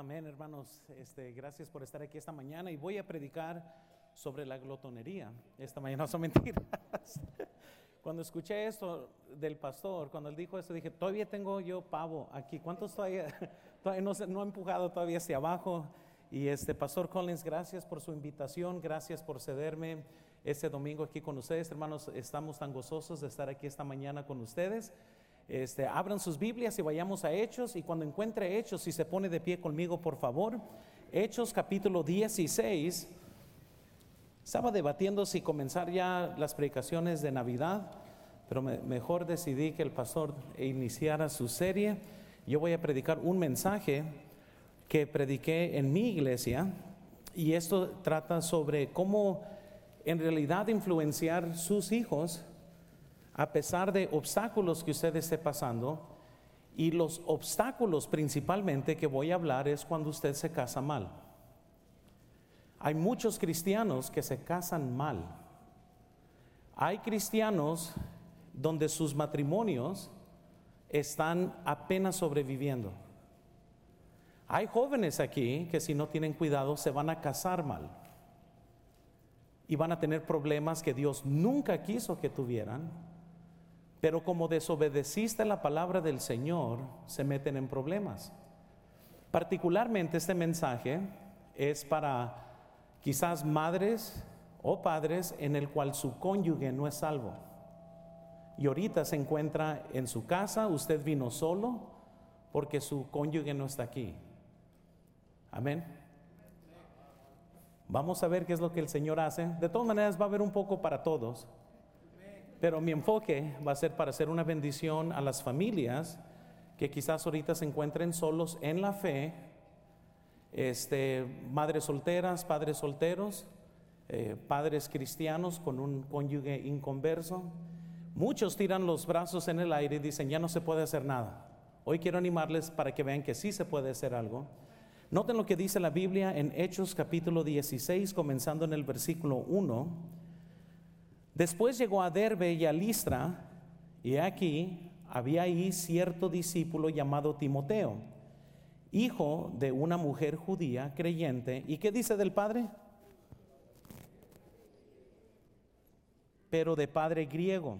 Amén, hermanos. Este, gracias por estar aquí esta mañana y voy a predicar sobre la glotonería. Esta mañana son mentiras. Cuando escuché esto del pastor, cuando él dijo esto, dije, todavía tengo yo pavo aquí. ¿Cuántos todavía, todavía no, no he empujado todavía hacia abajo? Y este Pastor Collins, gracias por su invitación, gracias por cederme este domingo aquí con ustedes. Hermanos, estamos tan gozosos de estar aquí esta mañana con ustedes. Este, abran sus Biblias y vayamos a Hechos y cuando encuentre Hechos, si se pone de pie conmigo, por favor. Hechos capítulo 16. Estaba debatiendo si comenzar ya las predicaciones de Navidad, pero mejor decidí que el pastor iniciara su serie. Yo voy a predicar un mensaje que prediqué en mi iglesia y esto trata sobre cómo en realidad influenciar sus hijos a pesar de obstáculos que usted esté pasando, y los obstáculos principalmente que voy a hablar es cuando usted se casa mal. Hay muchos cristianos que se casan mal. Hay cristianos donde sus matrimonios están apenas sobreviviendo. Hay jóvenes aquí que si no tienen cuidado se van a casar mal y van a tener problemas que Dios nunca quiso que tuvieran pero como desobedeciste la palabra del Señor, se meten en problemas. Particularmente este mensaje es para quizás madres o padres en el cual su cónyuge no es salvo. Y ahorita se encuentra en su casa, usted vino solo porque su cónyuge no está aquí. Amén. Vamos a ver qué es lo que el Señor hace. De todas maneras va a haber un poco para todos. Pero mi enfoque va a ser para hacer una bendición a las familias que quizás ahorita se encuentren solos en la fe, este, madres solteras, padres solteros, eh, padres cristianos con un cónyuge inconverso. Muchos tiran los brazos en el aire y dicen, ya no se puede hacer nada. Hoy quiero animarles para que vean que sí se puede hacer algo. Noten lo que dice la Biblia en Hechos capítulo 16, comenzando en el versículo 1. Después llegó a Derbe y a Listra, y aquí había ahí cierto discípulo llamado Timoteo, hijo de una mujer judía creyente. ¿Y qué dice del padre? Pero de padre griego.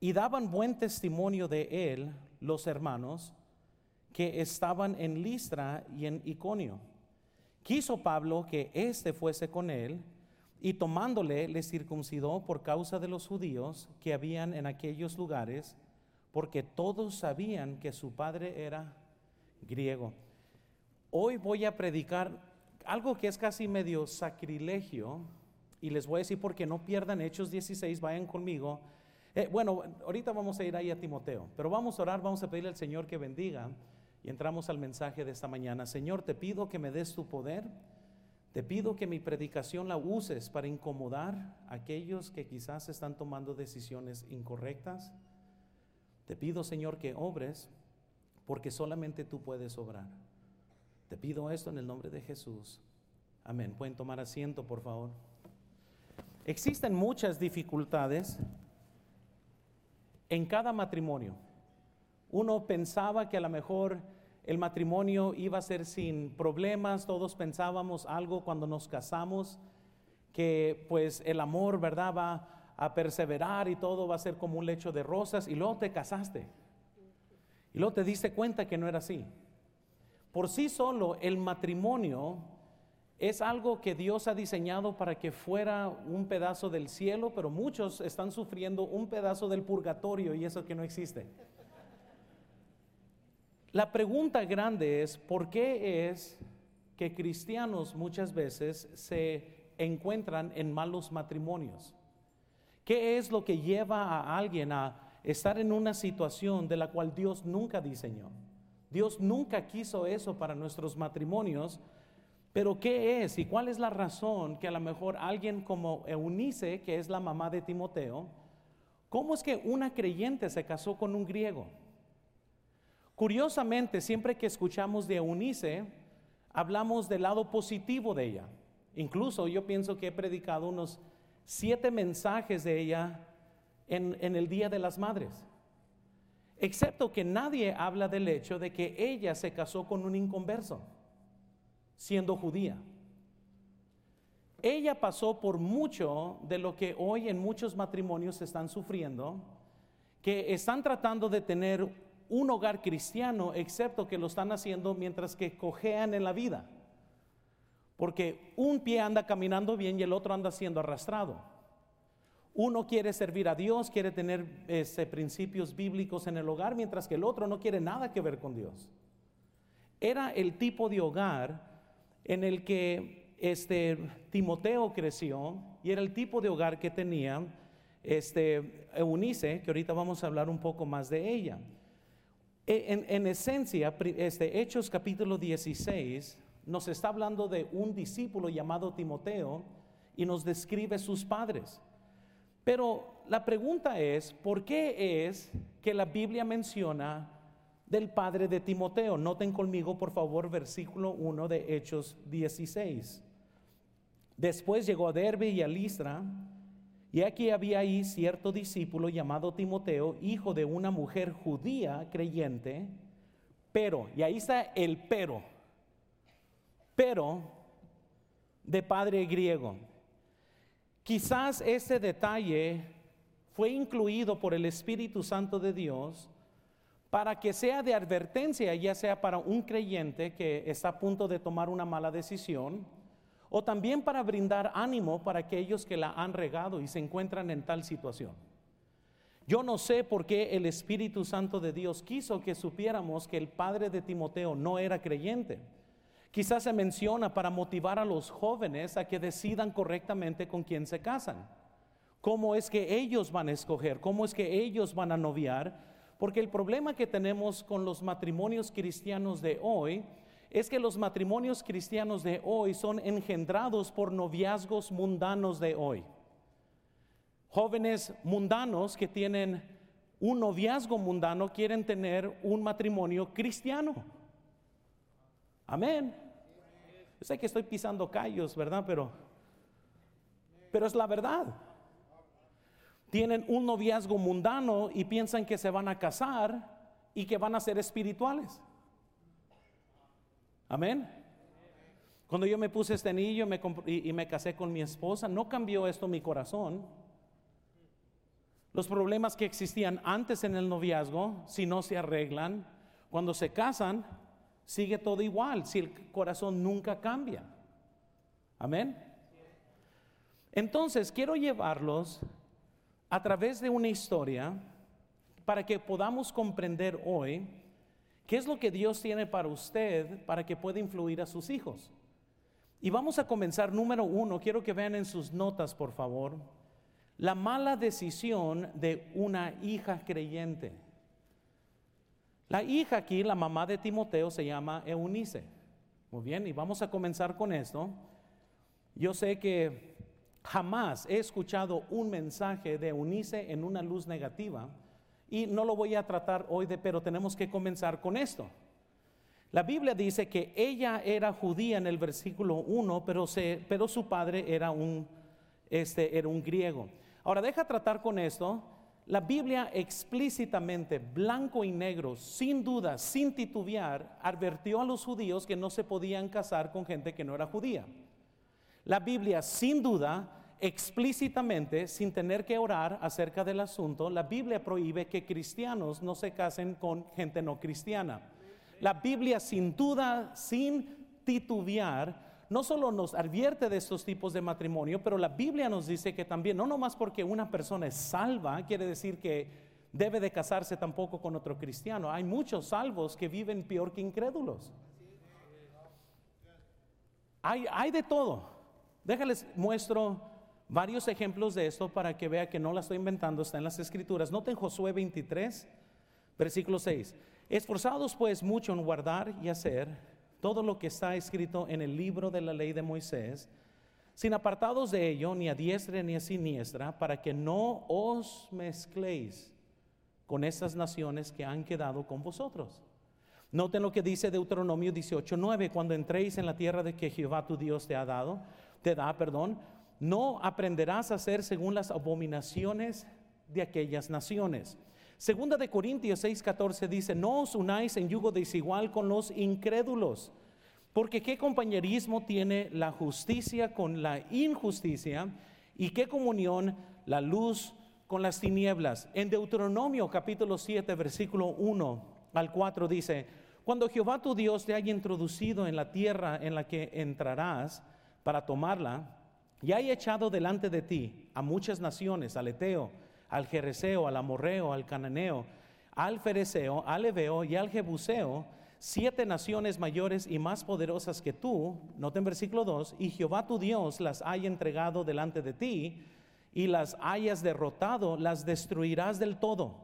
Y daban buen testimonio de él los hermanos que estaban en Listra y en Iconio. Quiso Pablo que éste fuese con él y tomándole le circuncidó por causa de los judíos que habían en aquellos lugares, porque todos sabían que su padre era griego. Hoy voy a predicar algo que es casi medio sacrilegio, y les voy a decir porque no pierdan Hechos 16, vayan conmigo. Eh, bueno, ahorita vamos a ir ahí a Timoteo, pero vamos a orar, vamos a pedirle al Señor que bendiga y entramos al mensaje de esta mañana. Señor, te pido que me des tu poder te pido que mi predicación la uses para incomodar a aquellos que quizás están tomando decisiones incorrectas. Te pido, Señor, que obres porque solamente tú puedes obrar. Te pido esto en el nombre de Jesús. Amén. Pueden tomar asiento, por favor. Existen muchas dificultades en cada matrimonio. Uno pensaba que a lo mejor el matrimonio iba a ser sin problemas, todos pensábamos algo cuando nos casamos, que pues el amor, ¿verdad? Va a perseverar y todo va a ser como un lecho de rosas y luego te casaste. Y luego te diste cuenta que no era así. Por sí solo el matrimonio es algo que Dios ha diseñado para que fuera un pedazo del cielo, pero muchos están sufriendo un pedazo del purgatorio y eso que no existe. La pregunta grande es, ¿por qué es que cristianos muchas veces se encuentran en malos matrimonios? ¿Qué es lo que lleva a alguien a estar en una situación de la cual Dios nunca diseñó? Dios nunca quiso eso para nuestros matrimonios, pero ¿qué es y cuál es la razón que a lo mejor alguien como Eunice, que es la mamá de Timoteo, cómo es que una creyente se casó con un griego? Curiosamente, siempre que escuchamos de Eunice, hablamos del lado positivo de ella. Incluso yo pienso que he predicado unos siete mensajes de ella en, el Día de las Madres. Excepto que nadie habla del hecho de que ella se casó con un inconverso, siendo judía. Ella pasó por mucho de lo que hoy en muchos matrimonios están sufriendo, que están tratando de tener un hogar cristiano, excepto que lo están haciendo mientras que cojean en la vida. Porque un pie anda caminando bien y el otro anda siendo arrastrado. Uno quiere servir a Dios, quiere tener ese, principios bíblicos en el hogar, mientras que el otro no quiere nada que ver con Dios. Era el tipo de hogar en el que este, Timoteo creció y era el tipo de hogar que tenía este, Eunice, que ahorita vamos a hablar un poco más de ella. E, en, esencia, este, Hechos capítulo 16 nos está hablando de un discípulo llamado Timoteo y nos describe sus padres. Pero la pregunta es, ¿por qué es que la Biblia menciona del padre de Timoteo? Noten conmigo, por favor, versículo 1 de Hechos 16. Después llegó a Derbe y a Listra, y aquí había ahí cierto discípulo llamado Timoteo, hijo de una mujer judía creyente, pero, y ahí está el pero, pero de padre griego. Quizás ese detalle fue incluido por el Espíritu Santo de Dios para que sea de advertencia, ya sea para un creyente que está a punto de tomar una mala decisión, o también para brindar ánimo para aquellos que la han regado y se encuentran en tal situación. Yo no sé por qué el Espíritu Santo de Dios quiso que supiéramos que el padre de Timoteo no era creyente. Quizás se menciona para motivar a los jóvenes a que decidan correctamente con quién se casan. ¿Cómo es que ellos van a escoger? ¿Cómo es que ellos van a noviar? Porque el problema que tenemos con los matrimonios cristianos de hoy es que los matrimonios cristianos de hoy son engendrados por noviazgos mundanos de hoy. Jóvenes mundanos que tienen un noviazgo mundano quieren tener un matrimonio cristiano. Amén sé que estoy pisando callos, ¿verdad? Pero, pero es la verdad. Tienen un noviazgo mundano y piensan que se van a casar y que van a ser espirituales. Amén. Cuando yo me puse este anillo y, me casé con mi esposa, no cambió esto mi corazón. Los problemas que existían antes en el noviazgo, si no se arreglan, cuando se casan, sigue todo igual si el corazón nunca cambia. Amén. Entonces, quiero llevarlos a través de una historia para que podamos comprender hoy qué es lo que Dios tiene para usted para que pueda influir a sus hijos. Y vamos a comenzar, número uno, quiero que vean en sus notas, por favor, la mala decisión de una hija creyente. La hija aquí, la mamá de Timoteo, se llama Eunice. Muy bien, y vamos a comenzar con esto. Yo sé que jamás he escuchado un mensaje de Eunice en una luz negativa y no lo voy a tratar hoy de, pero tenemos que comenzar con esto. La Biblia dice que ella era judía en el versículo 1, pero, pero su padre era un, este, era un griego. Ahora, deja tratar con esto la Biblia explícitamente, blanco y negro, sin duda, sin titubear, advirtió a los judíos que no se podían casar con gente que no era judía. La Biblia, sin duda, explícitamente, sin tener que orar acerca del asunto, la Biblia prohíbe que cristianos no se casen con gente no cristiana. La Biblia, sin duda, sin titubear, no solo nos advierte de estos tipos de matrimonio, pero la Biblia nos dice que también, no nomás porque una persona es salva, quiere decir que debe de casarse tampoco con otro cristiano. Hay muchos salvos que viven peor que incrédulos. Hay, hay de todo. Déjales, muestro varios ejemplos de esto para que vea que no la estoy inventando, está en las escrituras. Noten Josué 23, versículo 6. Esforzados pues mucho en guardar y hacer todo lo que está escrito en el libro de la ley de Moisés, sin apartados de ello, ni a diestra ni a siniestra, para que no os mezcléis con esas naciones que han quedado con vosotros. Noten lo que dice Deuteronomio 18:9, cuando entréis en la tierra de que Jehová tu Dios te ha dado, te da, perdón, no aprenderás a hacer según las abominaciones de aquellas naciones Segunda de Corintios 6:14 dice, no os unáis en yugo desigual con los incrédulos, porque qué compañerismo tiene la justicia con la injusticia y qué comunión la luz con las tinieblas. En Deuteronomio capítulo 7, versículo 1 al 4 dice, cuando Jehová tu Dios te haya introducido en la tierra en la que entrarás para tomarla, y haya echado delante de ti a muchas naciones, al Eteo, al Jereseo, al Amorreo, al Cananeo, al Fereceo, al Ebeo y al Jebuseo, siete naciones mayores y más poderosas que tú, nota en versículo 2, y Jehová tu Dios las haya entregado delante de ti y las hayas derrotado, las destruirás del todo.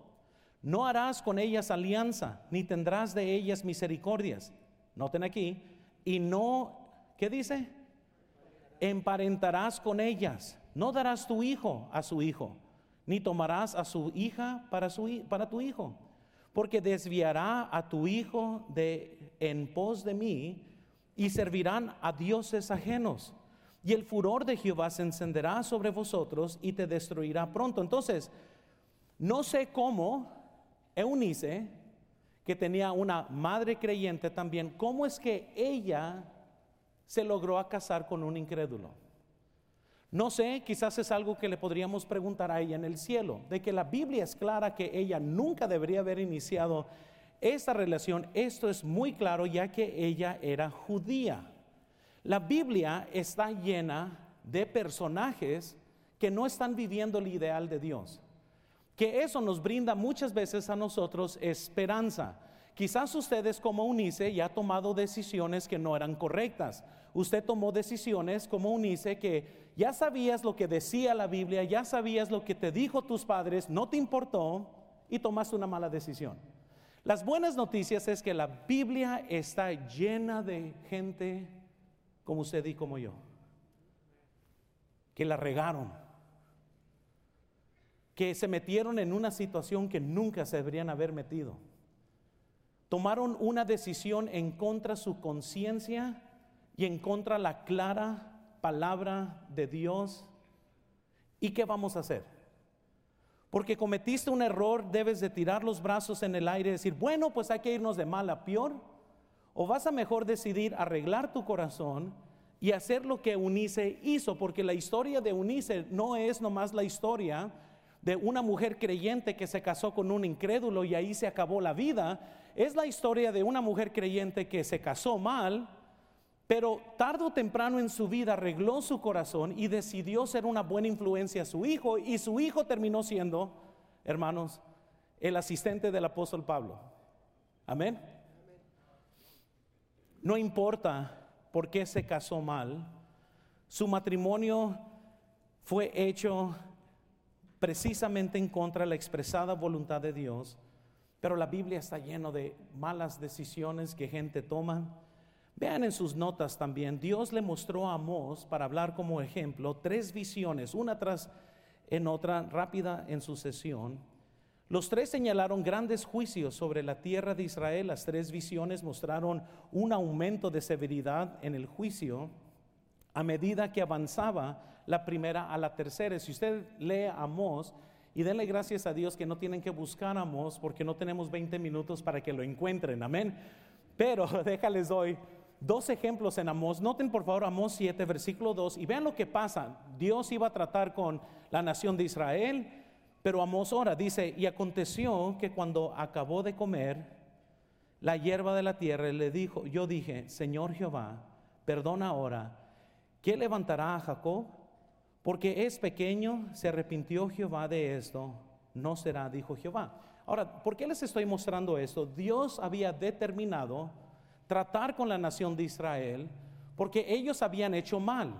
No harás con ellas alianza, ni tendrás de ellas misericordias. Noten aquí, y no, ¿qué dice? Emparentarás con ellas. No darás tu hijo a su hijo ni tomarás a su hija para, su, para tu hijo, porque desviará a tu hijo de, en pos de mí y servirán a dioses ajenos. Y el furor de Jehová se encenderá sobre vosotros y te destruirá pronto. Entonces, no sé cómo Eunice, que tenía una madre creyente también, cómo es que ella se logró casar con un incrédulo. No sé, quizás es algo que le podríamos preguntar a ella en el cielo, de que la Biblia es clara que ella nunca debería haber iniciado esta relación. Esto es muy claro ya que ella era judía. La Biblia está llena de personajes que no están viviendo el ideal de Dios. Que eso nos brinda muchas veces a nosotros esperanza. Quizás ustedes como Unice ya ha tomado decisiones que no eran correctas. Usted tomó decisiones como Unice que ya sabías lo que decía la Biblia, ya sabías lo que te dijo tus padres, no te importó y tomaste una mala decisión. Las buenas noticias es que la Biblia está llena de gente como usted y como yo, que la regaron, que se metieron en una situación que nunca se deberían haber metido. Tomaron una decisión en contra su conciencia y en contra la clara palabra de Dios. ¿Y qué vamos a hacer? Porque cometiste un error, debes de tirar los brazos en el aire y decir, bueno, pues hay que irnos de mal a peor. O vas a mejor decidir arreglar tu corazón y hacer lo que Unice hizo, porque la historia de Unice no es nomás la historia de una mujer creyente que se casó con un incrédulo y ahí se acabó la vida. Es la historia de una mujer creyente que se casó mal, pero tarde o temprano en su vida arregló su corazón y decidió ser una buena influencia a su hijo y su hijo terminó siendo, hermanos, el asistente del apóstol Pablo. Amén. No importa por qué se casó mal, su matrimonio fue hecho precisamente en contra de la expresada voluntad de Dios, pero la Biblia está llena de malas decisiones que gente toma Vean en sus notas también, Dios le mostró a Amós, para hablar como ejemplo, tres visiones, una tras en otra, rápida en sucesión. Los tres señalaron grandes juicios sobre la tierra de Israel. Las tres visiones mostraron un aumento de severidad en el juicio a medida que avanzaba la primera a la tercera. Si usted lee Amós, y denle gracias a Dios que no tienen que buscar a porque no tenemos 20 minutos para que lo encuentren. Amén. Pero déjales hoy dos ejemplos en Amós. Noten por favor Amós 7, versículo 2, y vean lo que pasa. Dios iba a tratar con la nación de Israel, pero Amós ora, dice, y aconteció que cuando acabó de comer la hierba de la tierra, le dijo, yo dije, Señor Jehová, perdona ahora, ¿qué levantará a Jacob? Porque es pequeño, se arrepintió Jehová de esto, no será, dijo Jehová. Ahora, ¿por qué les estoy mostrando esto? Dios había determinado tratar con la nación de Israel porque ellos habían hecho mal.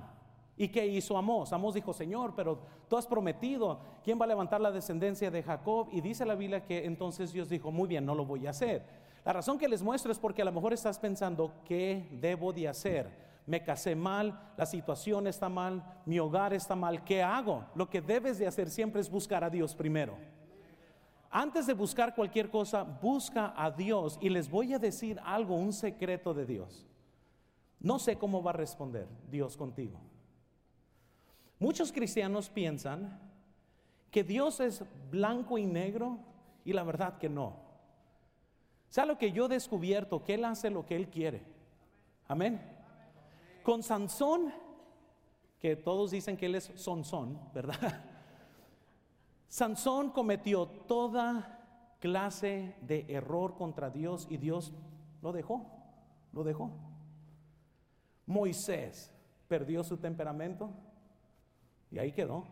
¿Y qué hizo Amós? Amós dijo, Señor, pero tú has prometido, ¿quién va a levantar la descendencia de Jacob? Y dice la Biblia que entonces Dios dijo, muy bien, no lo voy a hacer. La razón que les muestro es porque a lo mejor estás pensando, ¿qué debo de hacer? Me casé mal, la situación está mal, mi hogar está mal, ¿qué hago? Lo que debes de hacer siempre es buscar a Dios primero. Antes de buscar cualquier cosa, busca a Dios y les voy a decir algo, un secreto de Dios. No sé cómo va a responder Dios contigo. Muchos cristianos piensan que Dios es blanco y negro Y la verdad que no. sea lo que yo he descubierto? Que Él hace lo que Él quiere. Amén. Con Sansón, que todos dicen que Él es Sansón, ¿verdad? Sansón cometió toda clase de error contra Dios y Dios lo dejó, lo dejó. Moisés perdió su temperamento y ahí quedó.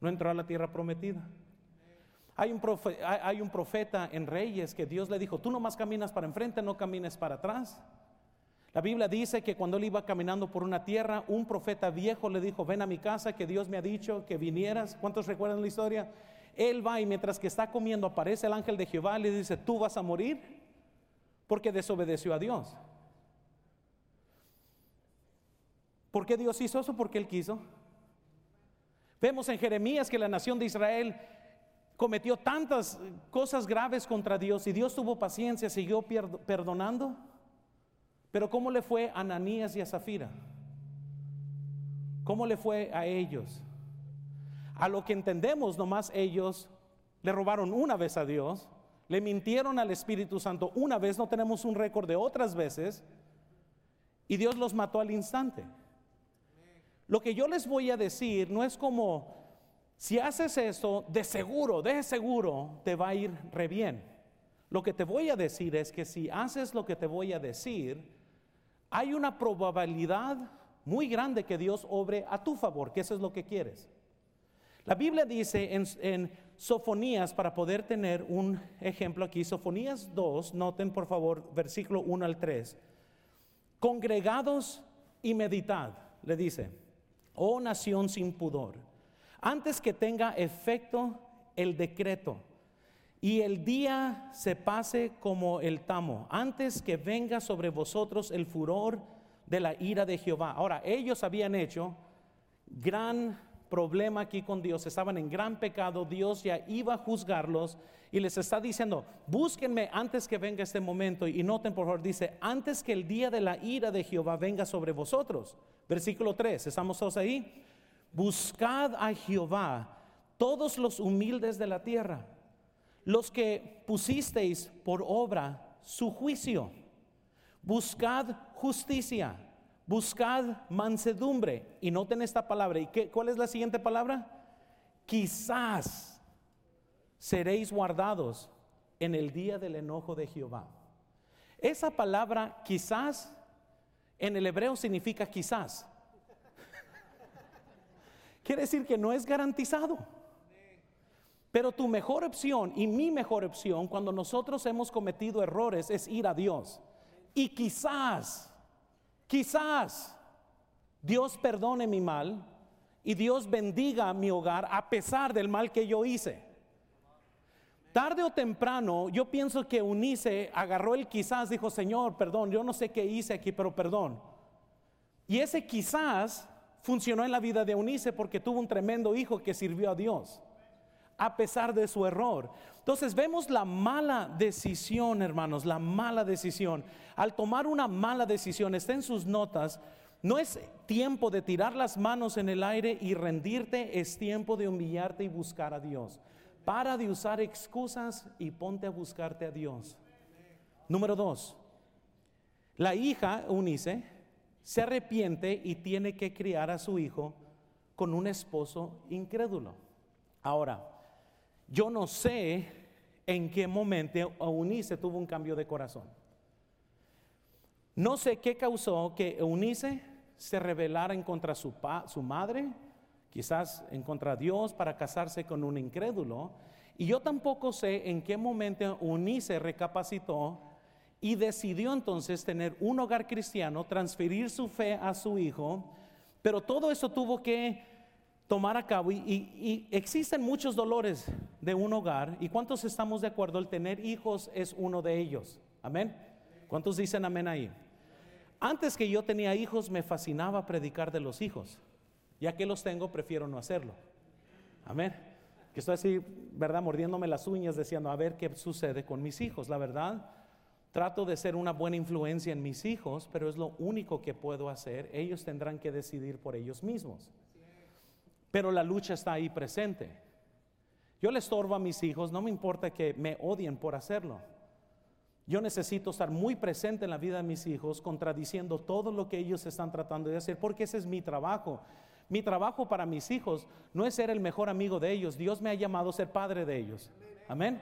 No entró a la tierra prometida. Hay un, profeta, hay un profeta en Reyes que Dios le dijo, tú nomás caminas para enfrente, no camines para atrás. La Biblia dice que cuando él iba caminando por una tierra, un profeta viejo le dijo, ven a mi casa, que Dios me ha dicho que vinieras. ¿Cuántos recuerdan la historia? Él va y mientras que está comiendo aparece el ángel de Jehová y le dice, tú vas a morir porque desobedeció a Dios. ¿Por qué Dios hizo eso? Porque Él quiso. Vemos en Jeremías que la nación de Israel cometió tantas cosas graves contra Dios y Dios tuvo paciencia, siguió perdonando. Pero ¿cómo le fue a Ananías y a Zafira? ¿Cómo le fue a ellos? A lo que entendemos, nomás ellos le robaron una vez a Dios, le mintieron al Espíritu Santo una vez, no tenemos un récord de otras veces, y Dios los mató al instante. Lo que yo les voy a decir no es como, si haces eso, de seguro, de seguro, te va a ir re bien. Lo que te voy a decir es que si haces lo que te voy a decir, hay una probabilidad muy grande que Dios obre a tu favor, que eso es lo que quieres. La Biblia dice en, Sofonías, para poder tener un ejemplo aquí, Sofonías 2, noten por favor versículo 1 al 3, congregados y meditad, le dice, oh nación sin pudor, antes que tenga efecto el decreto y el día se pase como el tamo, antes que venga sobre vosotros el furor de la ira de Jehová. Ahora, ellos habían hecho gran problema aquí con Dios, estaban en gran pecado, Dios ya iba a juzgarlos y les está diciendo, búsquenme antes que venga este momento. Y noten por favor, dice, antes que el día de la ira de Jehová venga sobre vosotros. Versículo 3, ¿estamos todos ahí? Buscad a Jehová todos los humildes de la tierra, los que pusisteis por obra su juicio. Buscad justicia, buscad mansedumbre. Y noten esta palabra. ¿Y qué, cuál es la siguiente palabra? Quizás seréis guardados en el día del enojo de Jehová. Esa palabra quizás en el hebreo significa quizás. Quiere decir que no es garantizado. Pero tu mejor opción y mi mejor opción cuando nosotros hemos cometido errores es ir a Dios. Y quizás, quizás Dios perdone mi mal y Dios bendiga mi hogar a pesar del mal que yo hice. Tarde o temprano, yo pienso que Unice agarró el quizás, dijo, Señor, perdón, yo no sé qué hice aquí, pero perdón. Y ese quizás funcionó en la vida de Unice porque tuvo un tremendo hijo que sirvió a Dios, a pesar de su error. Entonces vemos la mala decisión, hermanos, la mala decisión. Al tomar una mala decisión, está en sus notas, no es tiempo de tirar las manos en el aire y rendirte, es tiempo de humillarte y buscar a Dios. Para de usar excusas y ponte a buscarte a Dios. Número dos, la hija Unice se arrepiente y tiene que criar a su hijo con un esposo incrédulo. Ahora, yo no sé en qué momento Eunice tuvo un cambio de corazón. No sé qué causó que Eunice se rebelara en contra su, su madre, quizás en contra de Dios para casarse con un incrédulo. Y yo tampoco sé en qué momento Unice recapacitó y decidió entonces tener un hogar cristiano, transferir su fe a su hijo, pero todo eso tuvo que tomar a cabo y, existen muchos dolores de un hogar y cuántos estamos de acuerdo, el tener hijos es uno de ellos, amén. ¿Cuántos dicen amén ahí? Antes que yo tenía hijos me fascinaba predicar de los hijos. Ya que los tengo, prefiero no hacerlo. Amén. Que estoy así, ¿verdad? Mordiéndome las uñas, diciendo, a ver qué sucede con mis hijos. La verdad, trato de ser una buena influencia en mis hijos, pero es lo único que puedo hacer. Ellos tendrán que decidir por ellos mismos. Pero la lucha está ahí presente. Yo le estorbo a mis hijos, no me importa que me odien por hacerlo. Yo necesito estar muy presente en la vida de mis hijos, contradiciendo todo lo que ellos están tratando de hacer, porque ese es mi trabajo. Mi trabajo para mis hijos no es ser el mejor amigo de ellos, Dios me ha llamado a ser padre de ellos. Amén.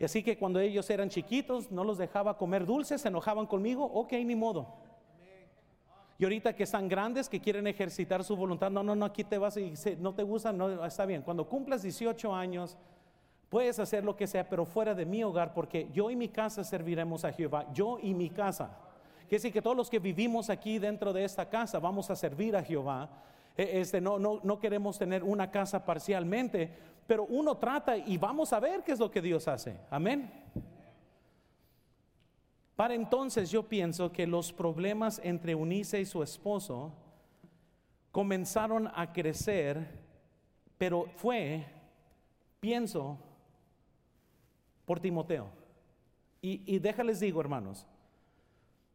Y así que cuando ellos eran chiquitos, no los dejaba comer dulces, se enojaban conmigo, ok, ni modo. Y ahorita que están grandes, que quieren ejercitar su voluntad, no, no, no, aquí te vas y no te gusta, no, está bien. Cuando cumplas 18 años, Puedes hacer lo que sea, pero fuera de mi hogar, porque yo y mi casa serviremos a Jehová. Yo y mi casa. Quiere decir que todos los que vivimos aquí dentro de esta casa vamos a servir a Jehová. E, este, no, no, no queremos tener una casa parcialmente, pero uno trata y vamos a ver qué es lo que Dios hace. Amén. Para entonces yo pienso que los problemas entre Unice y su esposo comenzaron a crecer, pero fue, pienso, por Timoteo. Y, y déjales digo, hermanos,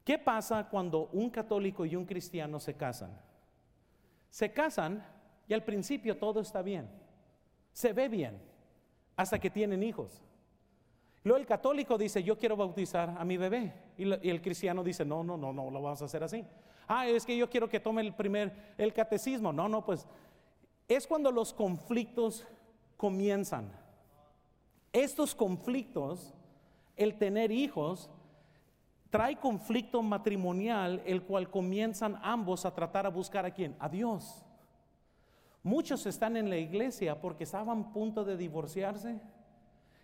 ¿qué pasa cuando un católico y un cristiano se casan? Se casan y al principio todo está bien, se ve bien, hasta que tienen hijos. Luego el católico dice, yo quiero bautizar a mi bebé. Y, el cristiano dice, no, no, no, no lo vamos a hacer así. Ah, es que yo quiero que tome el primer, el catecismo. No, no, pues es cuando los conflictos comienzan. Estos conflictos, el tener hijos, trae conflicto matrimonial, el cual comienzan ambos a tratar a buscar a quién? A Dios. Muchos están en la iglesia porque estaban a punto de divorciarse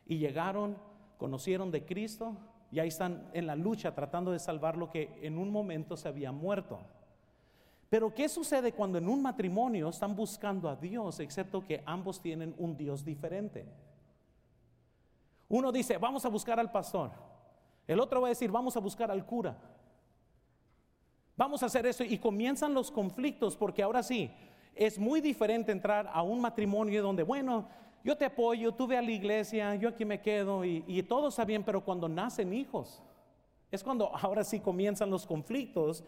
y llegaron, conocieron de Cristo y ahí están en la lucha tratando de salvar lo que en un momento se había muerto. Pero ¿qué sucede cuando en un matrimonio están buscando a Dios, excepto que ambos tienen un Dios diferente? Uno dice, vamos a buscar al pastor. El otro va a decir, vamos a buscar al cura. Vamos a hacer eso y comienzan los conflictos porque ahora sí, es muy diferente entrar a un matrimonio donde, bueno, yo te apoyo, tú ve a la iglesia, yo aquí me quedo y, todo está bien, pero cuando nacen hijos, es cuando ahora sí comienzan los conflictos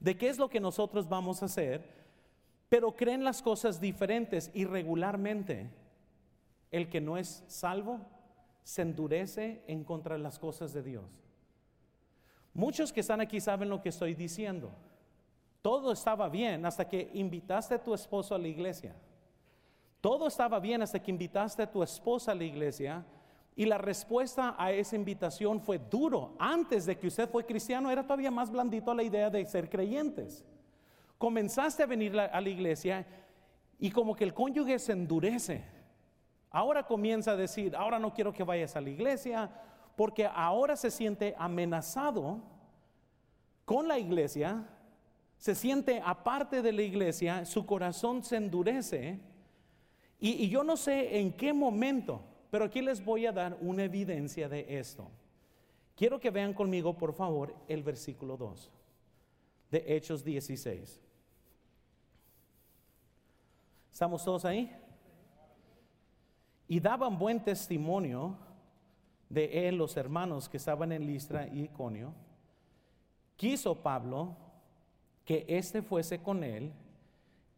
de qué es lo que nosotros vamos a hacer, pero creen las cosas diferentes y regularmente el que no es salvo se endurece en contra de las cosas de Dios. Muchos que están aquí saben lo que estoy diciendo. Todo estaba bien hasta que invitaste a tu esposo a la iglesia. Todo estaba bien hasta que invitaste a tu esposa a la iglesia y la respuesta a esa invitación fue duro. Antes de que usted fue cristiano era todavía más blandito la idea de ser creyentes. Comenzaste a venir a la iglesia y como que el cónyuge se endurece Ahora comienza a decir, ahora no quiero que vayas a la iglesia, porque ahora se siente amenazado con la iglesia, se siente aparte de la iglesia, su corazón se endurece. Y, yo no sé en qué momento, pero aquí les voy a dar una evidencia de esto. Quiero que vean conmigo, por favor, el versículo 2 de Hechos 16. ¿Estamos todos ahí? y daban buen testimonio de él los hermanos que estaban en Listra y Iconio. Quiso Pablo que éste fuese con él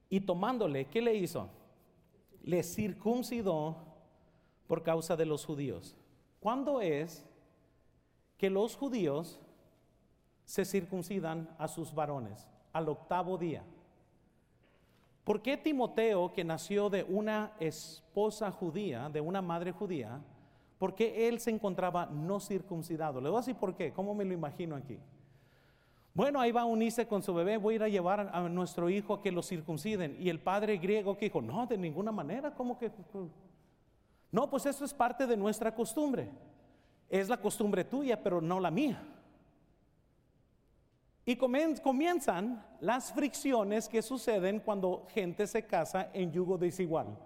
y tomándole, ¿qué le hizo? Le circuncidó por causa de los judíos. ¿Cuándo es que los judíos se circuncidan a sus varones? Al octavo día. ¿Por qué Timoteo, que nació de una esposa judía, de una madre judía, por qué él se encontraba no circuncidado? Le voy a decir por qué, ¿cómo me lo imagino aquí? Bueno, ahí va a unirse con su bebé, voy a ir a llevar a nuestro hijo a que lo circunciden. Y el padre griego que dijo, no, de ninguna manera, ¿cómo que? No, pues eso es parte de nuestra costumbre. Es la costumbre tuya, pero no la mía. Y comienzan las fricciones que suceden cuando gente se casa en yugo desigual.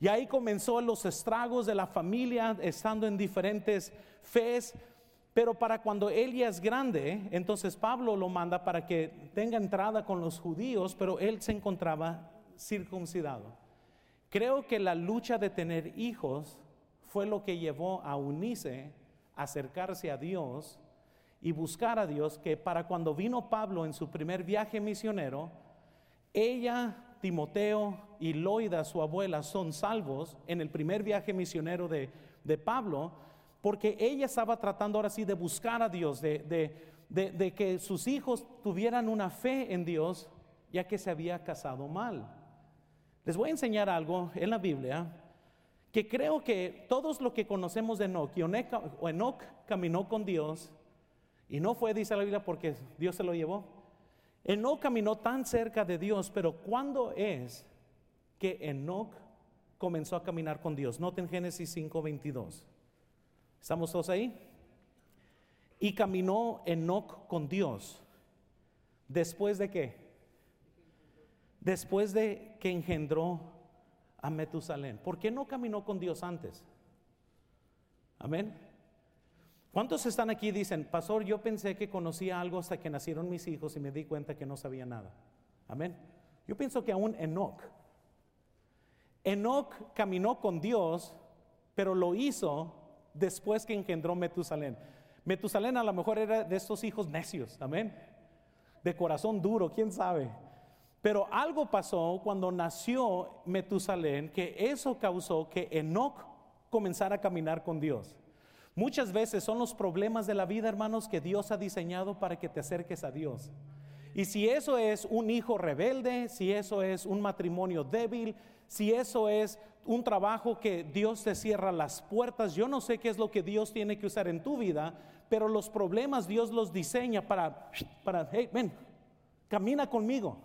Y ahí comenzó los estragos de la familia estando en diferentes fes. Pero para cuando él es grande, entonces Pablo lo manda para que tenga entrada con los judíos, pero él se encontraba circuncidado. Creo que la lucha de tener hijos fue lo que llevó a unirse, a acercarse a Dios y buscar a Dios, que para cuando vino Pablo en su primer viaje misionero, ella Timoteo y Loida, su abuela, son salvos en el primer viaje misionero de, de Pablo, porque ella estaba tratando ahora sí de buscar a Dios, de, que sus hijos tuvieran una fe en Dios, ya que se había casado mal. Les voy a enseñar algo en la Biblia que creo que todos lo que conocemos de Enoch, y Enoch caminó con Dios, y no fue, dice la Biblia, porque Dios se lo llevó. Enoch caminó tan cerca de Dios, pero ¿cuándo es que Enoch comenzó a caminar con Dios? Noten Génesis 5:22. ¿Estamos todos ahí? Y caminó Enoch con Dios. ¿Después de qué? Después de que engendró a Metusalén. ¿Por qué no caminó con Dios antes? Amén. ¿Cuántos están aquí y dicen, pastor, yo pensé que conocía algo hasta que nacieron mis hijos y me di cuenta que no sabía nada? Amén. Yo pienso que aún Enoch. Enoch caminó con Dios, pero lo hizo después que engendró Metusalén. Metusalén a lo mejor era de estos hijos necios, amén. De corazón duro, quién sabe. Pero algo pasó cuando nació Metusalén que eso causó que Enoch comenzara a caminar con Dios. Muchas veces son los problemas de la vida, hermanos, que Dios ha diseñado para que te acerques a Dios. Y si eso es un hijo rebelde, si eso es un matrimonio débil, si eso es un trabajo que Dios te cierra las puertas, yo no sé qué es lo que Dios tiene que usar en tu vida, pero los problemas Dios los diseña para, para hey, ven, camina conmigo.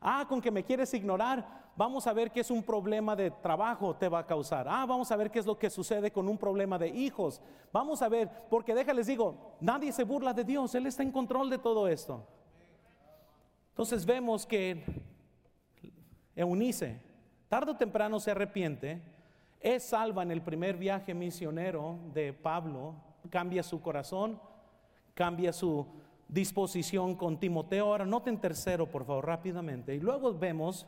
Ah, con que me quieres ignorar, vamos a ver qué es un problema de trabajo te va a causar. Ah, vamos a ver qué es lo que sucede con un problema de hijos. Vamos a ver, porque déjales digo, nadie se burla de Dios, Él está en control de todo esto. Entonces vemos que Eunice, tarde o temprano se arrepiente, es salva en el primer viaje misionero de Pablo, cambia su corazón, cambia su disposición con Timoteo. Ahora noten tercero, por favor, rápidamente. Y luego vemos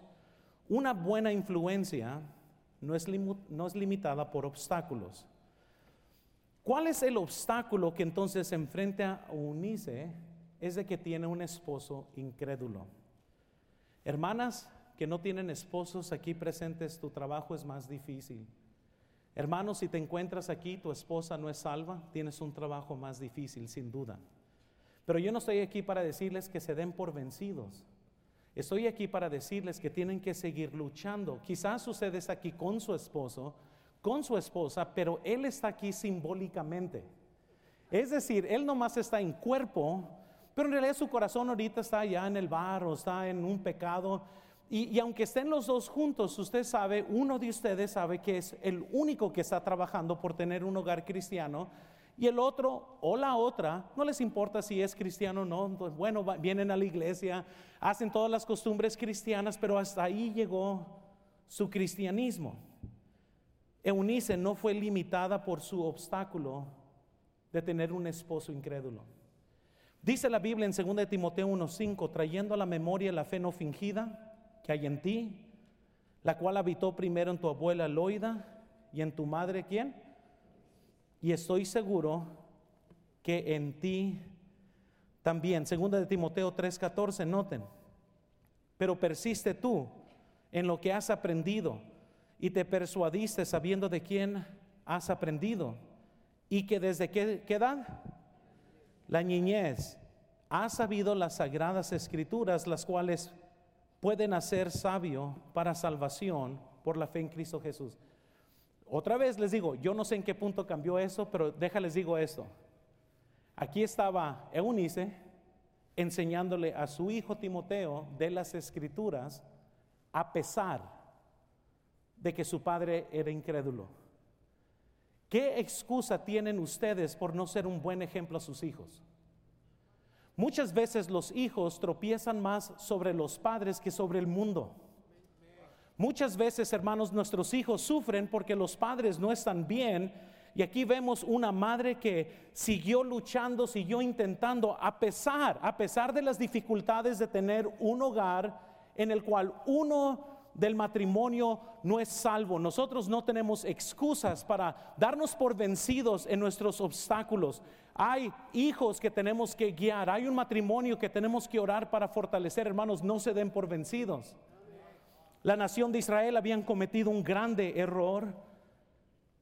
una buena influencia no es, no es limitada por obstáculos. ¿Cuál es el obstáculo que entonces se enfrenta a Unice? Es de que tiene un esposo incrédulo. Hermanas que no tienen esposos aquí presentes, tu trabajo es más difícil. Hermanos, si te encuentras aquí, tu esposa no es salva, tienes un trabajo más difícil, sin duda. Pero yo no estoy aquí para decirles que se den por vencidos. Estoy aquí para decirles que tienen que seguir luchando. Quizás ustedes aquí con su esposo, con su esposa, pero él está aquí simbólicamente. Es decir, él nomás está en cuerpo, pero en realidad su corazón ahorita está allá en el bar o está en un pecado. Y, aunque estén los dos juntos, usted sabe, uno de ustedes sabe que es el único que está trabajando por tener un hogar cristiano y el otro o la otra, no les importa si es cristiano o no, bueno, vienen a la iglesia, hacen todas las costumbres cristianas, pero hasta ahí llegó su cristianismo. Eunice no fue limitada por su obstáculo de tener un esposo incrédulo. Dice la Biblia en 2 Timoteo 1:5, trayendo a la memoria la fe no fingida que hay en ti, la cual habitó primero en tu abuela Loida y en tu madre, ¿quién? y estoy seguro que en ti también. Segunda de Timoteo 3:14, noten. Pero persiste tú en lo que has aprendido y te persuadiste sabiendo de quién has aprendido y que desde qué, qué edad? La niñez. Has sabido las sagradas escrituras, las cuales pueden hacer sabio para salvación por la fe en Cristo Jesús. Otra vez les digo, yo no sé en qué punto cambió eso, pero déjales digo esto. Aquí estaba Eunice enseñándole a su hijo Timoteo de las escrituras a pesar de que su padre era incrédulo. ¿Qué excusa tienen ustedes por no ser un buen ejemplo a sus hijos? Muchas veces los hijos tropiezan más sobre los padres que sobre el mundo. Muchas veces, hermanos, nuestros hijos sufren porque los padres no están bien. Y aquí vemos una madre que siguió luchando, siguió intentando, a pesar, a pesar de las dificultades de tener un hogar en el cual uno del matrimonio no es salvo. Nosotros no tenemos excusas para darnos por vencidos en nuestros obstáculos. Hay hijos que tenemos que guiar, hay un matrimonio que tenemos que orar para fortalecer. Hermanos, no se den por vencidos. La nación de Israel habían cometido un grande error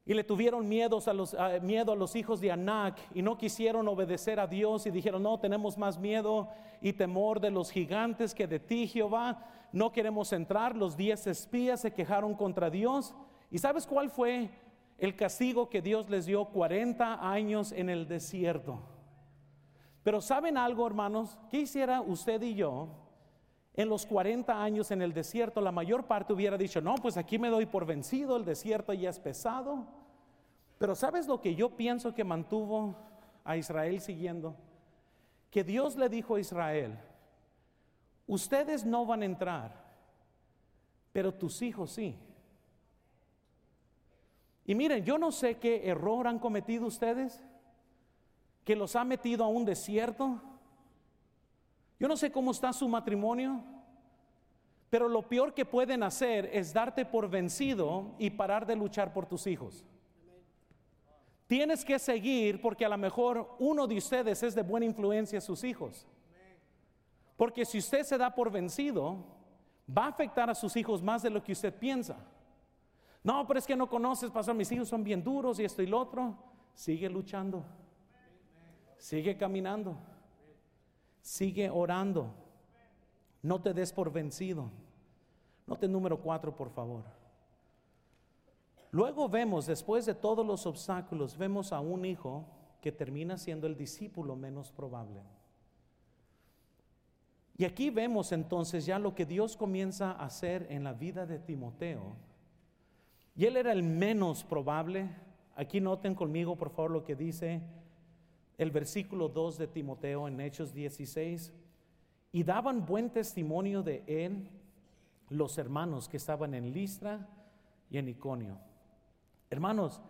y le tuvieron miedos a los, miedo a los hijos de Anac y no quisieron obedecer a Dios y dijeron, no, tenemos más miedo y temor de los gigantes que de ti, Jehová. No queremos entrar. Los diez espías se quejaron contra Dios. ¿Y sabes cuál fue el castigo que Dios les dio 40 años en el desierto? Pero ¿saben algo, hermanos? ¿Qué hiciera usted y yo en los 40 años en el desierto, la mayor parte hubiera dicho, no, pues aquí me doy por vencido, el desierto ya es pesado. Pero ¿sabes lo que yo pienso que mantuvo a Israel siguiendo? Que Dios le dijo a Israel, ustedes no van a entrar, pero tus hijos sí. Y miren, yo no sé qué error han cometido ustedes, que los ha metido a un desierto yo no sé cómo está su matrimonio, pero lo peor que pueden hacer es darte por vencido y parar de luchar por tus hijos. Tienes que seguir porque a lo mejor uno de ustedes es de buena influencia a sus hijos. Porque si usted se da por vencido, va a afectar a sus hijos más de lo que usted piensa. No, pero es que no conoces, pastor, mis hijos son bien duros y esto y lo otro. Sigue luchando. Sigue caminando. Sigue orando. No te des por vencido. Note número cuatro, por favor. Luego vemos, después de todos los obstáculos, vemos a un hijo que termina siendo el discípulo menos probable. Y aquí vemos entonces ya lo que Dios comienza a hacer en la vida de Timoteo. Y él era el menos probable. Aquí noten conmigo, por favor, lo que dice el versículo 2 de Timoteo en Hechos 16, y daban buen testimonio de él los hermanos que estaban en Listra y en Iconio. Hermanos,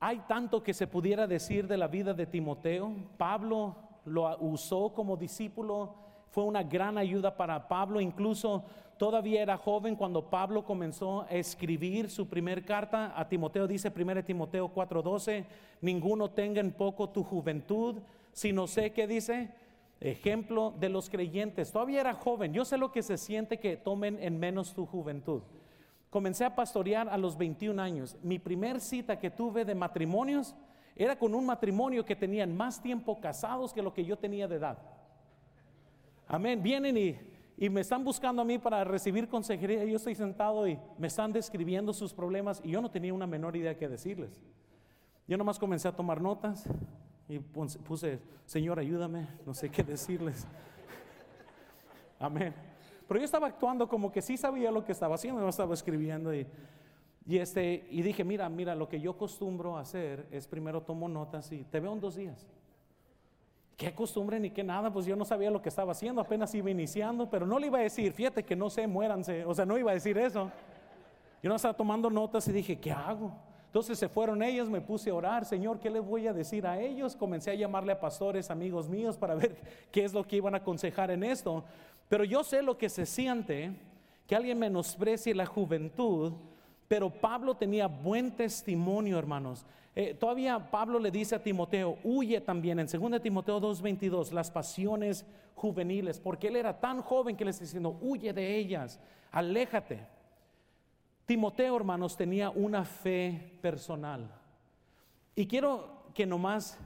hay tanto que se pudiera decir de la vida de Timoteo. Pablo lo usó como discípulo, fue una gran ayuda para Pablo, incluso todavía era joven cuando Pablo comenzó a escribir su primer carta a Timoteo, dice 1 Timoteo 4:12, ninguno tenga en poco tu juventud, sino sé que dice, ejemplo de los creyentes. Todavía era joven, yo sé lo que se siente que tomen en menos tu juventud. Comencé a pastorear a los 21 años. Mi primer cita que tuve de matrimonios era con un matrimonio que tenían más tiempo casados que lo que yo tenía de edad. Amén. Vienen y y me están buscando a mí para recibir consejería. Yo estoy sentado y me están describiendo sus problemas y yo no tenía una menor idea que decirles. Yo nomás comencé a tomar notas y puse, Señor, ayúdame, no sé qué decirles. Amén. Pero yo estaba actuando como que sí sabía lo que estaba haciendo, yo estaba escribiendo y, y, este, y dije, mira, mira, lo que yo costumbro hacer es primero tomo notas y te veo en dos días qué costumbre ni qué nada, pues yo no sabía lo que estaba haciendo, apenas iba iniciando, pero no le iba a decir, fíjate que no sé, muéranse, o sea, no iba a decir eso. Yo no estaba tomando notas y dije, ¿qué hago? Entonces se fueron ellos, me puse a orar, Señor, ¿qué les voy a decir a ellos? Comencé a llamarle a pastores, amigos míos, para ver qué es lo que iban a aconsejar en esto. Pero yo sé lo que se siente, que alguien menosprecie la juventud, pero Pablo tenía buen testimonio, hermanos. Eh, todavía Pablo le dice a Timoteo, huye también en 2 Timoteo 2:22, las pasiones juveniles, porque él era tan joven que le está diciendo, huye de ellas, aléjate. Timoteo, hermanos, tenía una fe personal. Y quiero que nomás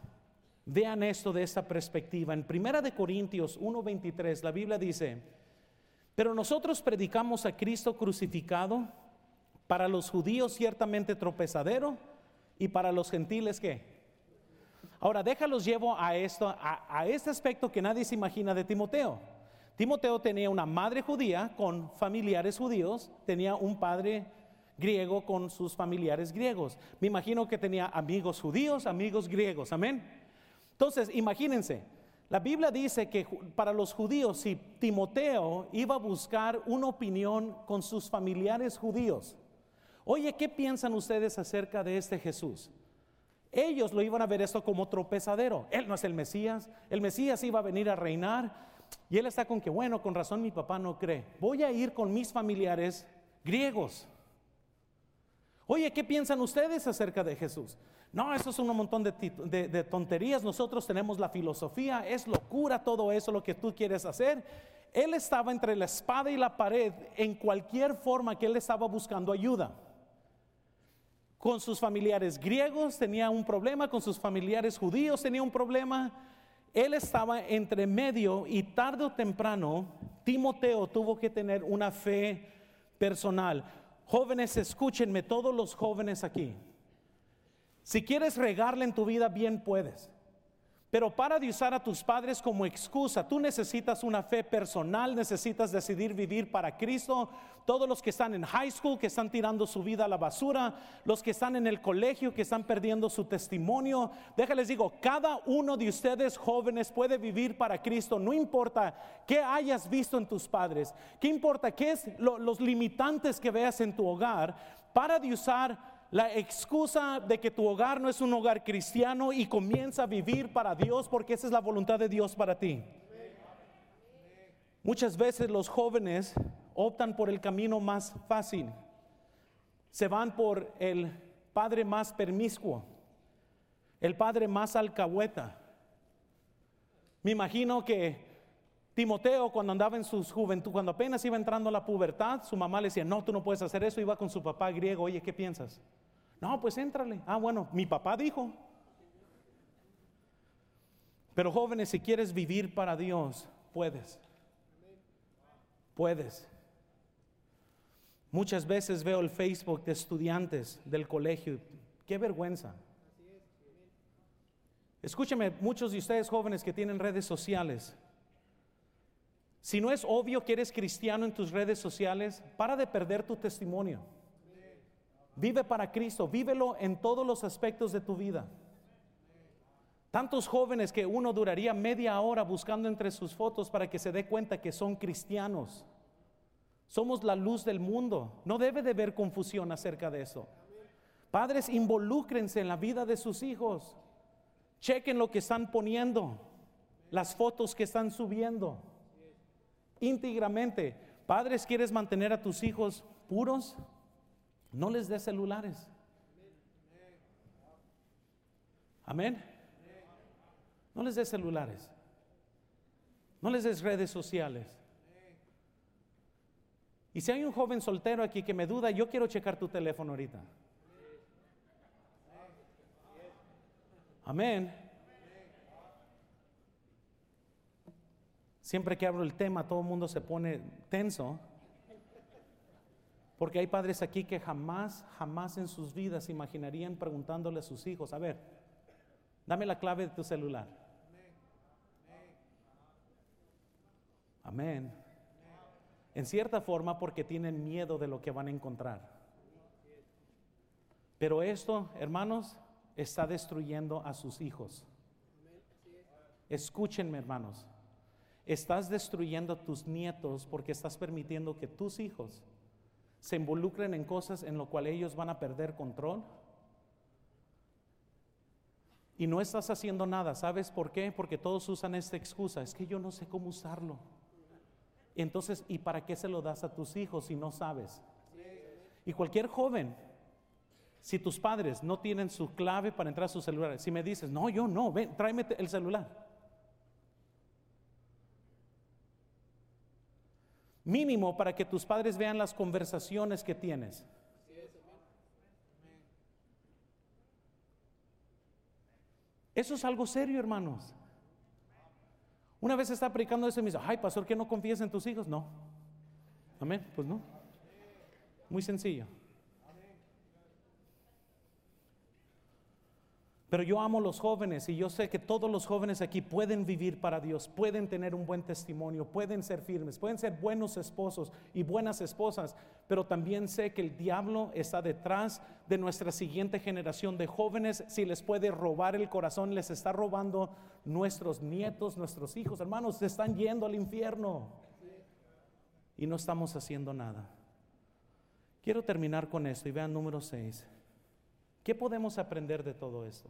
vean esto de esta perspectiva. En 1 de Corintios 1:23, la Biblia dice, pero nosotros predicamos a Cristo crucificado, para los judíos ciertamente tropezadero, y para los gentiles qué? Ahora, déjalos llevo a esto, a, a este aspecto que nadie se imagina de Timoteo. Timoteo tenía una madre judía con familiares judíos, tenía un padre griego con sus familiares griegos. Me imagino que tenía amigos judíos, amigos griegos, amén. Entonces, imagínense, la Biblia dice que para los judíos, si Timoteo iba a buscar una opinión con sus familiares judíos, Oye, ¿qué piensan ustedes acerca de este Jesús? Ellos lo iban a ver esto como tropezadero. Él no es el Mesías. El Mesías iba a venir a reinar. Y él está con que, bueno, con razón mi papá no cree. Voy a ir con mis familiares griegos. Oye, ¿qué piensan ustedes acerca de Jesús? No, eso es un montón de, de, tonterías. Nosotros tenemos la filosofía, es locura todo eso lo que tú quieres hacer. él estaba entre la espada y la pared en cualquier forma que él estaba buscando ayuda. Con sus familiares griegos tenía un problema, con sus familiares judíos tenía un problema. Él estaba entre medio y tarde o temprano Timoteo tuvo que tener una fe personal. Jóvenes, escúchenme, todos los jóvenes aquí. Si quieres regarle en tu vida, bien puedes. Pero para de usar a tus padres como excusa, tú necesitas una fe personal, necesitas decidir vivir para Cristo. Todos los que están en high school, que están tirando su vida a la basura, los que están en el colegio, que están perdiendo su testimonio, déjales digo, cada uno de ustedes jóvenes puede vivir para Cristo, no importa qué hayas visto en tus padres, qué importa qué es los limitantes que veas en tu hogar, para de usar la excusa de que tu hogar no es un hogar cristiano y comienza a vivir para Dios porque esa es la voluntad de Dios para ti. Muchas veces los jóvenes optan por el camino más fácil. Se van por el padre más permiscuo, el padre más alcahueta. Me imagino que Timoteo cuando andaba en su juventud, cuando apenas iba entrando a la pubertad, su mamá le decía, no, tú no puedes hacer eso, iba con su papá griego, oye, ¿qué piensas? No, pues éntrale. Ah, bueno, mi papá dijo. Pero jóvenes, si quieres vivir para Dios, puedes. Puedes. Muchas veces veo el Facebook de estudiantes del colegio. Qué vergüenza. Escúcheme, muchos de ustedes jóvenes que tienen redes sociales. Si no es obvio que eres cristiano en tus redes sociales, para de perder tu testimonio. Vive para Cristo, vívelo en todos los aspectos de tu vida. Tantos jóvenes que uno duraría media hora buscando entre sus fotos para que se dé cuenta que son cristianos. Somos la luz del mundo. No debe de haber confusión acerca de eso. Padres, involúcrense en la vida de sus hijos. Chequen lo que están poniendo, las fotos que están subiendo. Íntegramente. Padres, ¿quieres mantener a tus hijos puros? No les des celulares. Amén. No les des celulares. No les des redes sociales. Y si hay un joven soltero aquí que me duda, yo quiero checar tu teléfono ahorita. Amén. Siempre que abro el tema, todo el mundo se pone tenso. Porque hay padres aquí que jamás, jamás en sus vidas imaginarían preguntándole a sus hijos, a ver, dame la clave de tu celular. Amén. En cierta forma porque tienen miedo de lo que van a encontrar. Pero esto, hermanos, está destruyendo a sus hijos. Escúchenme, hermanos. Estás destruyendo a tus nietos porque estás permitiendo que tus hijos se involucren en cosas en lo cual ellos van a perder control. Y no estás haciendo nada, ¿sabes por qué? Porque todos usan esta excusa, es que yo no sé cómo usarlo. Entonces, ¿y para qué se lo das a tus hijos si no sabes? Y cualquier joven, si tus padres no tienen su clave para entrar a su celular, si me dices, no, yo no, ven, tráeme el celular. Mínimo para que tus padres vean las conversaciones que tienes. Eso es algo serio, hermanos. Una vez está predicando eso y me dice, ay, pastor, ¿que no confías en tus hijos? No. Amén, pues no. Muy sencillo. Pero yo amo los jóvenes y yo sé que todos los jóvenes aquí pueden vivir para Dios, pueden tener un buen testimonio, pueden ser firmes, pueden ser buenos esposos y buenas esposas, pero también sé que el diablo está detrás de nuestra siguiente generación de jóvenes. Si les puede robar el corazón, les está robando nuestros nietos, nuestros hijos. Hermanos, se están yendo al infierno y no estamos haciendo nada. Quiero terminar con esto y vean número 6. ¿Qué podemos aprender de todo esto?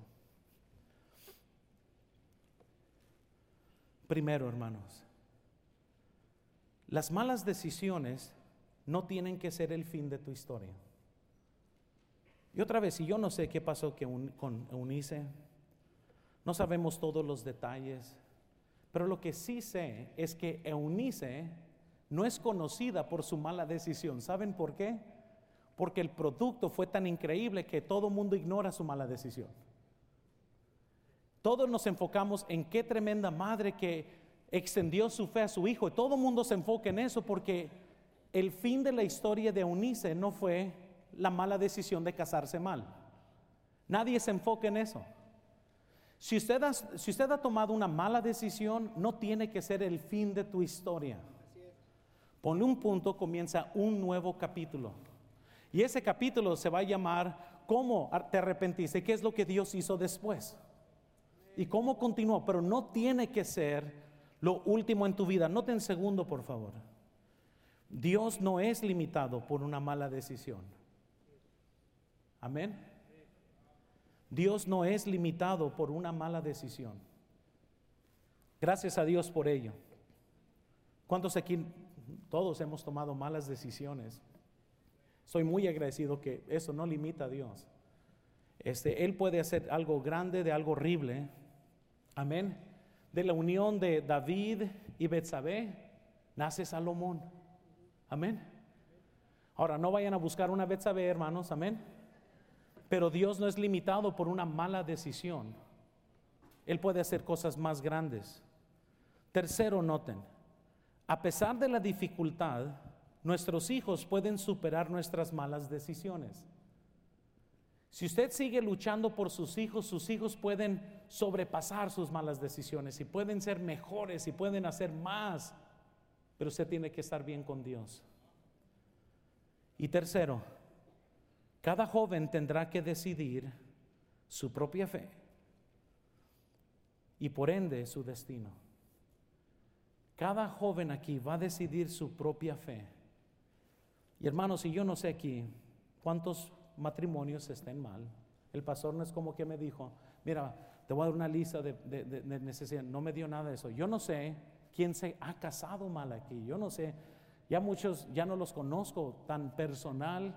Primero, hermanos, las malas decisiones no tienen que ser el fin de tu historia. Y otra vez, si yo no sé qué pasó con Eunice, no sabemos todos los detalles, Pero lo que sí sé es que Eunice no es conocida por su mala decisión. ¿Saben por qué? Porque el producto fue tan increíble que todo el mundo ignora su mala decisión. Todos nos enfocamos en qué tremenda madre que extendió su fe a su hijo. Y todo el mundo se enfoca en eso porque el fin de la historia de Eunice no fue la mala decisión de casarse mal. Nadie se enfoca en eso. Si usted, ha, si usted ha tomado una mala decisión, no tiene que ser el fin de tu historia. Pone un punto, comienza un nuevo capítulo. Y ese capítulo se va a llamar ¿Cómo te arrepentiste? ¿Qué es lo que Dios hizo después? ¿Y cómo continuó? Pero no tiene que ser lo último en tu vida. Noten segundo, por favor. Dios no es limitado por una mala decisión. Amén. Dios no es limitado por una mala decisión. Gracias a Dios por ello. ¿Cuántos aquí, todos hemos tomado malas decisiones? Soy muy agradecido que eso no limita a Dios. Este, él puede hacer algo grande de algo horrible. Amén. De la unión de David y Betsabé nace Salomón. Amén. Ahora no vayan a buscar una Betsabé, hermanos. Amén. Pero Dios no es limitado por una mala decisión. Él puede hacer cosas más grandes. Tercero, noten, a pesar de la dificultad, nuestros hijos pueden superar nuestras malas decisiones. Si usted sigue luchando por sus hijos, sus hijos pueden sobrepasar sus malas decisiones y pueden ser mejores y pueden hacer más, pero usted tiene que estar bien con Dios. Y tercero, cada joven tendrá que decidir su propia fe y por ende su destino. Cada joven aquí va a decidir su propia fe. Y hermanos, y yo no sé aquí cuántos matrimonios estén mal. El pastor no es como que me dijo, mira, te voy a dar una lista de, de necesidades. No me dio nada de eso. Yo no sé quién se ha casado mal aquí. Yo no sé, ya muchos, ya no los conozco tan personal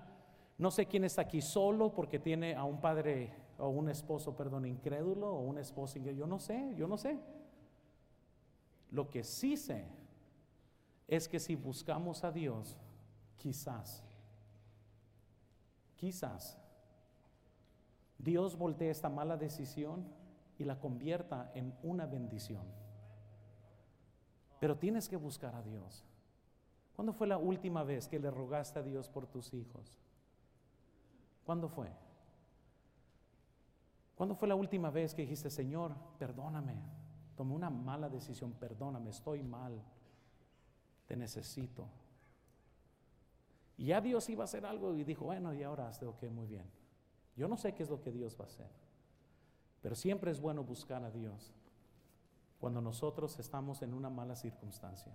no sé quién está aquí solo porque tiene a un padre o un esposo, perdón, incrédulo o un esposo Yo no sé, yo no sé. Lo que sí sé es que si buscamos a Dios, quizás, quizás, Dios voltee esta mala decisión y la convierta en una bendición. Pero tienes que buscar a Dios. ¿Cuándo fue la última vez que le rogaste a Dios por tus hijos? ¿Cuándo fue? ¿Cuándo fue la última vez que dijiste, Señor, perdóname? Tomé una mala decisión, perdóname, estoy mal, te necesito. Y ya Dios iba a hacer algo y dijo, bueno, y ahora hazte, ok, muy bien. Yo no sé qué es lo que Dios va a hacer, pero siempre es bueno buscar a Dios cuando nosotros estamos en una mala circunstancia.